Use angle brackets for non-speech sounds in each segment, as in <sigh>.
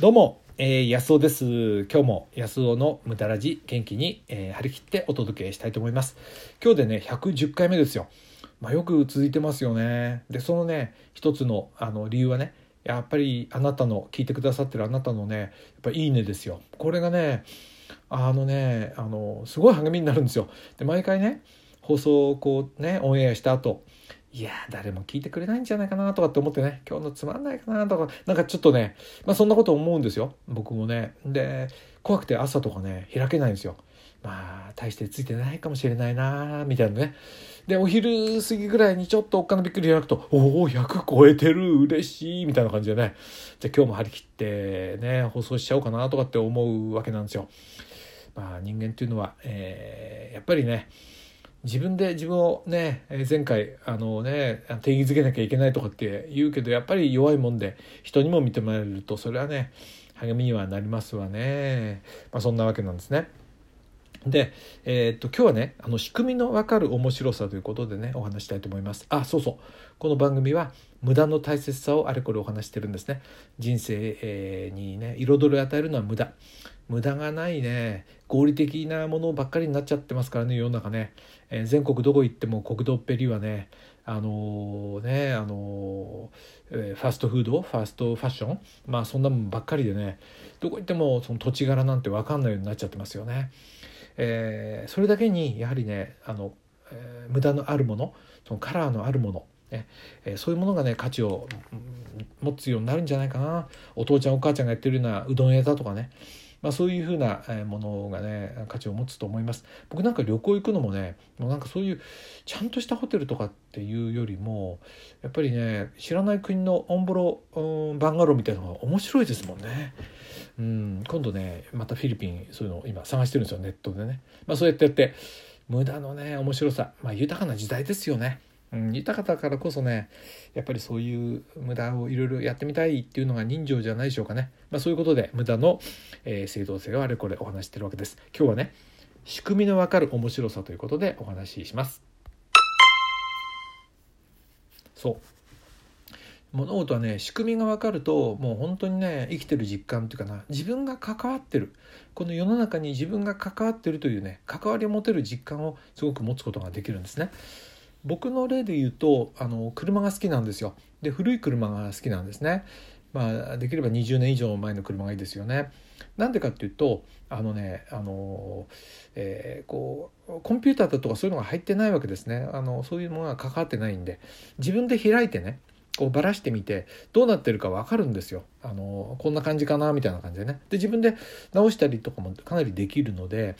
どうも、えー、安尾です。今日も安尾の無駄ラジ元気に、えー、張り切ってお届けしたいと思います。今日でね、110回目ですよ。まあ、よく続いてますよね。で、そのね、一つのあの理由はね、やっぱりあなたの聞いてくださってるあなたのね、やっぱいいねですよ。これがね、あのね、あのすごい励みになるんですよ。で、毎回ね、放送をこうね、オンエアした後、いや誰も聞いてくれないんじゃないかなとかって思ってね。今日のつまんないかなとか。なんかちょっとねまあそんなこと思うんですよ。僕もね。で怖くて朝とかね開けないんですよ。まあ大してついてないかもしれないなみたいなね。でお昼過ぎぐらいにちょっとおっかなびっくり開くとおお100超えてる。嬉しいみたいな感じでね。じゃあ今日も張り切ってね放送しちゃおうかなとかって思うわけなんですよ。まあ人間っていうのは、えー、やっぱりね自分で自分をね前回あのね定義づけなきゃいけないとかって言うけどやっぱり弱いもんで人にも認められるとそれはね励みにはなりますわね、まあ、そんなわけなんですね。で、えー、っと今日はねあの仕組みの分かる面白さということでねお話したいと思います。あそうそうこの番組は無駄の大切さをあれこれお話してるんですね。人生にね彩りを与えるのは無駄。無駄がないね合理的なものばっかりになっちゃってますからね世の中ね、えー、全国どこ行っても国道っぺりはねあのー、ねあのー、ファストフードファストファッションまあそんなもんばっかりでねどこ行ってもその土地柄なんて分かんないようになっちゃってますよね。えー、それだけにやはりねあの、えー、無駄のあるものそのカラーのあるものねえー、そういうものがね価値を持つようになるんじゃないかな。お父ちゃんお母ちゃんがやってるようなうどん屋だとかねまあ、そういうふうなものがね価値を持つと思います僕なんか旅行行くのもねもうなんかそういうちゃんとしたホテルとかっていうよりもやっぱりね知らない国のオンボロ、うん、バンガローみたいなのが面白いですもんね。うん、今度ねまたフィリピンそういうのを今探してるんですよネットでね、まあ、そうやってやって無駄のね面白さ、まあ、豊かな時代ですよね。うん、豊かだからこそねやっぱりそういう無駄をいろいろやってみたいっていうのが人情じゃないでしょうかね、まあ、そういうことで無駄の、えー、正当性をあれこれお話してるわけです。今日はね仕組みのわかる面白さということでお話しします。そう。物事はね仕組みが分かるともう本当にね生きてる実感っていうかな自分が関わってる。この世の中に自分が関わってるというね関わりを持てる実感をすごく持つことができるんですね。僕の例で言うとあの車が好きなんですよ。で古い車が好きなんですね。まあできれば20年以上前の車がいいですよね。なんでかっていうとあのねあの、えー、こうコンピューターだとかそういうのが入ってないわけですね。あのそういうものが関わってないんで。自分で開いてねこうばらしてみてどうなってるか分かるんですよ。あのこんな感じかなみたいな感じでね。で自分で直したりとかもかなりできるので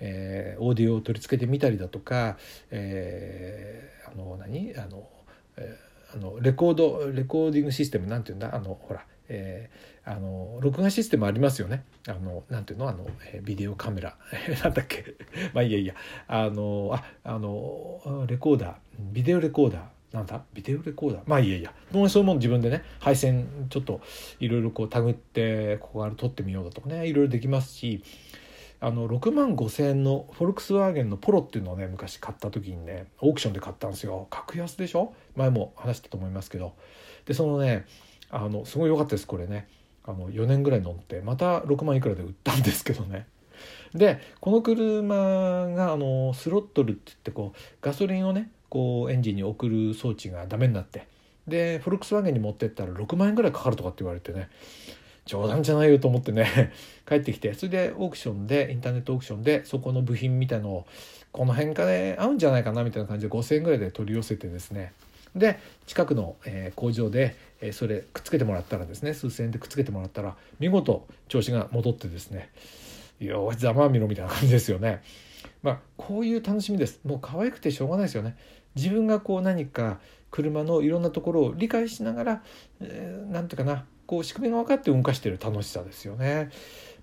えー、オーディオを取り付けてみたりだとか、えー、あの何？あの、えー、あのレコードレコーディングシステムなんていうんだ？あのほら、えー、あの録画システムありますよね。あのなんていうの？あの、え、ビデオカメラ。<laughs> なんだっけ？<laughs> まあいやいや。あのああのレコーダー。ビデオレコーダー。なんだ？ビデオレコーダー？まあいやいや。もうそういうもの自分でね配線ちょっといろいろこうタグってここから撮ってみようだとかねいろいろできますしあの6万5,000円のフォルクスワーゲンのポロっていうのをね昔買った時にねオークションで買ったんですよ。格安でしょ？前も話したと思いますけど。でそのねあのすごい良かったですこれね。あの4年ぐらい乗ってまた6万いくらで売ったんですけどね。でこの車があのスロットルって言ってこうガソリンをねこうエンジンに送る装置がダメになって。でフォルクスワーゲンに持ってったら6万円ぐらいかかるとかって言われてね。冗談じゃないよと思ってね <laughs> 帰ってきてそれでオークションでインターネットオークションでそこの部品みたいのをこの辺かで合うんじゃないかなみたいな感じで5,000円ぐらいで取り寄せてですねで近くの、工場で、それくっつけてもらったらですね数千円でくっつけてもらったら見事調子が戻ってですねいやおいざまあみろみたいな感じですよね。まあこういう楽しみです。もう可愛くてしょうがないですよね。自分がこう何か車のいろんなところを理解しながら、えー、ていうかなこう仕組みが分かって動かしてる楽しさですよね。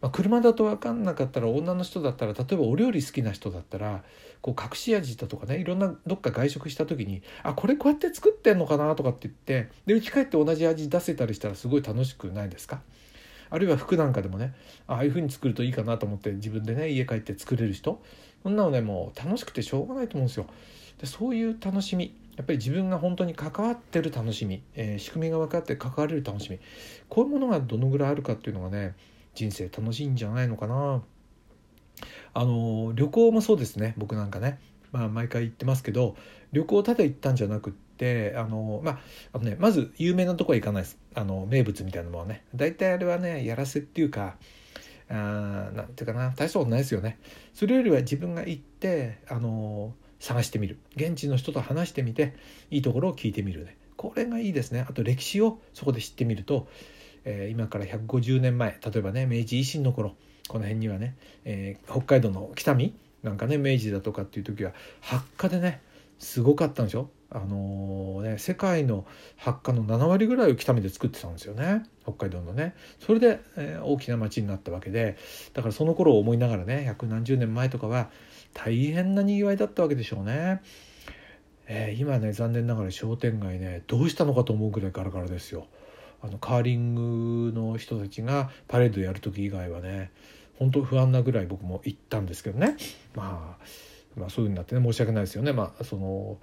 まあ、車だと分かんなかったら女の人だったら例えばお料理好きな人だったらこう隠し味だとかねいろんなどっか外食した時にあこれこうやって作ってんのかなとかって言ってで家帰って同じ味出せたりしたらすごい楽しくないですか？あるいは服なんかでもねああいう風に作るといいかなと思って自分でね家帰って作れる人？そんなのねもう楽しくてしょうがないと思うんですよ。でそういう楽しみやっぱり自分が本当に関わってる楽しみ、えー、仕組みが分かって関われる楽しみこういうものがどのぐらいあるかっていうのがね人生楽しいんじゃないのかな。あの旅行もそうですね僕なんかね、まあ、毎回言ってますけど旅行ただ行ったんじゃなくってあの、まああのね、まず有名なとこは行かないです。あの名物みたいなものはね。大体あれはねやらせっていうかあなんていうかな大したことないですよね。それよりは自分が行ってあの探してみる。現地の人と話してみていいところを聞いてみるね。これがいいですね。あと歴史をそこで知ってみると、えー、今から150年前例えばね明治維新の頃この辺にはね、えー、北海道の北見なんかね明治だとかっていう時は発火でねすごかったんでしょあのー、ね、世界の発火の7割ぐらいを北見で作ってたんですよね。北海道のね。それで、えー、大きな町になったわけでだからその頃を思いながらね百何十年前とかは大変なにぎわいだったわけでしょうね。えー、今ね残念ながら商店街ねどうしたのかと思うぐらいガラガラですよ。あのカーリングの人たちがパレードやる時以外はね本当不安なぐらい僕も行ったんですけどね、まあ、まあそういうふうになってね申し訳ないですよね。まあその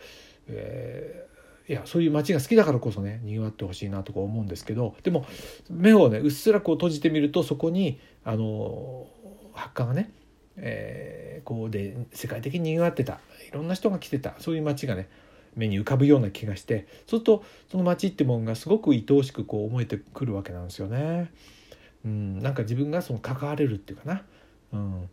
えー、いやそういう街が好きだからこそねにぎわってほしいなとか思うんですけどでも目をねうっすらこう閉じてみるとそこにあの発火がねえー、こうで世界的に賑わってた。いろんな人が来てた。そういう街がね目に浮かぶような気がして。そうするとその街ってもんがすごく愛おしくこう思えてくるわけなんですよね。うん、なんか自分がその関われるっていうかな、うん、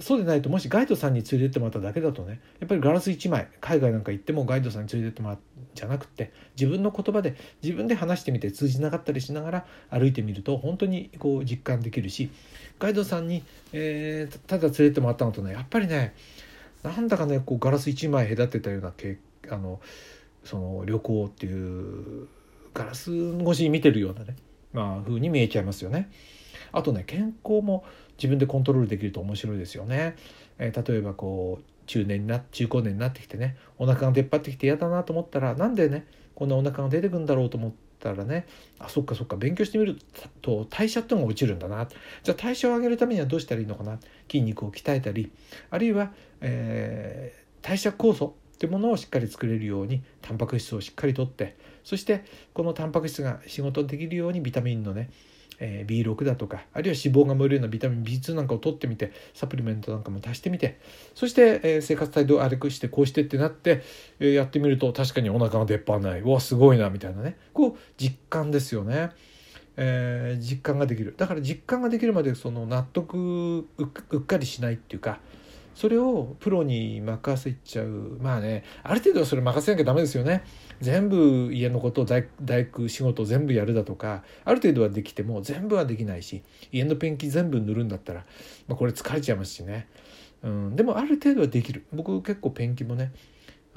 そうでないともしガイドさんに連れてってもらっただけだとねやっぱりガラス1枚海外なんか行ってもガイドさんに連れてってもらうじゃなくて自分の言葉で自分で話してみて通じなかったりしながら歩いてみると本当にこう実感できるしガイドさんに、えー、ただ連れてってもらったのとねやっぱりねなんだかねこうガラス1枚隔てたようなあのその旅行っていうガラス越しに見てるようなねまあ風に見えちゃいますよね。あとね健康も自分でコントロールできると面白いですよね。えー、例えばこう中年にな中高年になってきてねお腹が出っ張ってきて嫌だなと思ったらなんでねこんなお腹が出てくんだろうと思ったらねあそっかそっか勉強してみると代謝っていうのが落ちるんだなじゃあ代謝を上げるためにはどうしたらいいのかな？筋肉を鍛えたりあるいは、えー、代謝酵素ってものをしっかり作れるようにタンパク質をしっかりとってそしてこのタンパク質が仕事できるようにビタミンのねえ B6 だとかあるいは脂肪が燃えるようなビタミン B2 なんかを取ってみてサプリメントなんかも足してみてそして、え生活態度を悪くしてこうしてってなって、えやってみると確かにお腹が出っ張らないうわすごいなみたいなね。こう実感ですよね。えー、実感ができる。だから実感ができるまでその納得うっかりしないっていうかそれをプロに任せちゃう。まあねある程度はそれ任せなきゃダメですよね。全部家のこと大大工仕事全部やるだとかある程度はできても全部はできないし家のペンキ全部塗るんだったら、まあ、これ疲れちゃいますしね、うん、でもある程度はできる。僕結構ペンキもね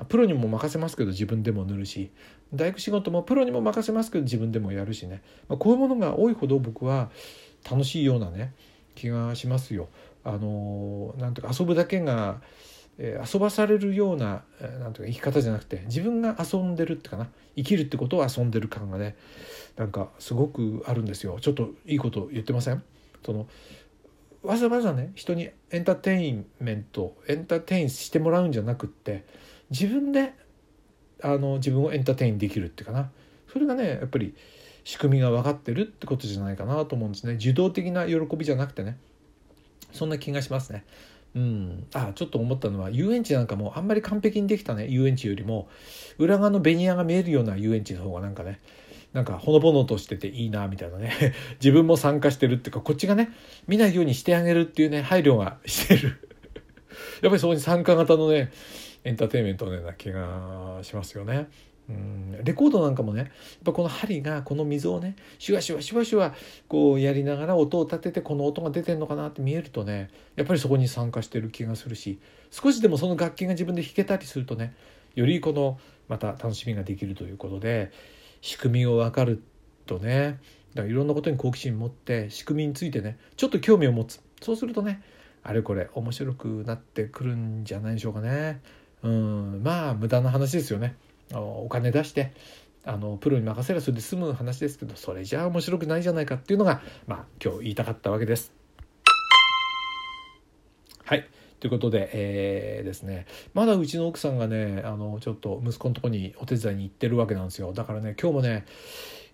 プロにも任せますけど自分でも塗るし大工仕事もプロにも任せますけど自分でもやるしね、まあ、こういうものが多いほど僕は楽しいようなね気がしますよ。あのなんていうか遊ぶだけがえ遊ばされるような,、えなんていうか生き方じゃなくて自分が遊んでるってかな。生きるってことを遊んでる感がねなんかすごくあるんですよ。ちょっといいこと言ってません？そのわざわざね人にエンターテインメントエンターテインしてもらうんじゃなくって自分であの自分をエンターテインできるっていうかな。それがねやっぱり仕組みが分かってるってことじゃないかなと思うんですね。受動的な喜びじゃなくてね。そんな気がしますね。うん、あちょっと思ったのは遊園地なんかもあんまり完璧にできたね遊園地よりも裏側のベニヤが見えるような遊園地の方がなんかねなんかほのぼのとしてていいなみたいなね <laughs> 自分も参加してるっていうかこっちがね見ないようにしてあげるっていうね配慮がしてるやっぱりそこに参加型のねエンターテインメントのような気がしますよね。うん。レコードなんかもねやっぱこの針がこの溝をねシュワシュワシュワシュワこうやりながら音を立ててこの音が出てんのかなって見えるとねやっぱりそこに参加してる気がするし少しでもその楽器が自分で弾けたりするとねよりこのまた楽しみができるということで仕組みを分かるとねだからいろんなことに好奇心持って仕組みについてねちょっと興味を持つそうするとねあれこれ面白くなってくるんじゃないでしょうかねうんまあ無駄な話ですよねお金出してあのプロに任せればそれで済む話ですけどそれじゃあ面白くないじゃないかっていうのが、まあ、今日言いたかったわけです。はい。ということで、えー、ですね。まだうちの奥さんがねあのちょっと息子のとこにお手伝いに行ってるわけなんですよ。だからね今日もね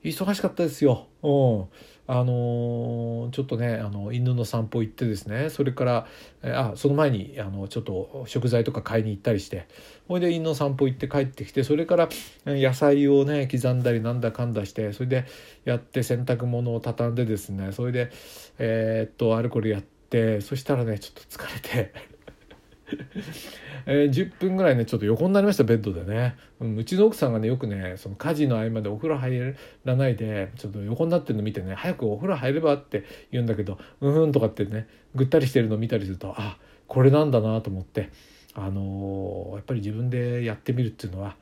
忙しかったですよ。うんあのー、ちょっとねあの犬の散歩行ってですねそれからあその前にあのちょっと食材とか買いに行ったりしてほいで犬の散歩行って帰ってきてそれから野菜をね刻んだりなんだかんだしてそれでやって洗濯物を畳んでですねそれでえー、っとアルコールやってそしたらねちょっと疲れてえー、10分ぐらいねちょっと横になりましたベッドでね、うん、うちの奥さんがねよくねその家事の合間でお風呂入らないでちょっと横になってるの見てね早くお風呂入ればって言うんだけどうんうんとかってねぐったりしてるの見たりするとあこれなんだなと思ってあのー、やっぱり自分でやってみるっていうのは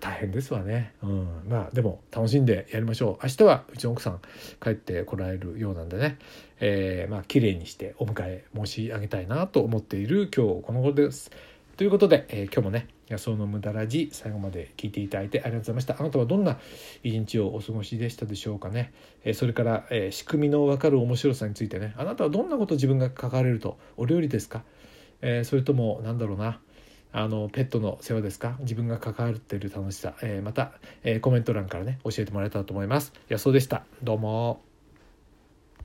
大変ですわね、うん、まあでも楽しんでやりましょう。明日はうちの奥さん帰ってこられるようなんでね、えー、まあ綺麗にしてお迎え申し上げたいなと思っている今日この頃です。ということで、えー、今日もね野草の無駄ラジ最後まで聞いていただいてありがとうございました。あなたはどんな一日をお過ごしでしたでしょうかね、えー、それから、えー、仕組みの分かる面白さについてね。あなたはどんなこと自分が関われるとお料理ですか、えそれともなんだろうな。あのペットの世話ですか？自分が関わっている楽しさ、えまた、えコメント欄からね教えてもらえたらと思います。予想でした。どうも。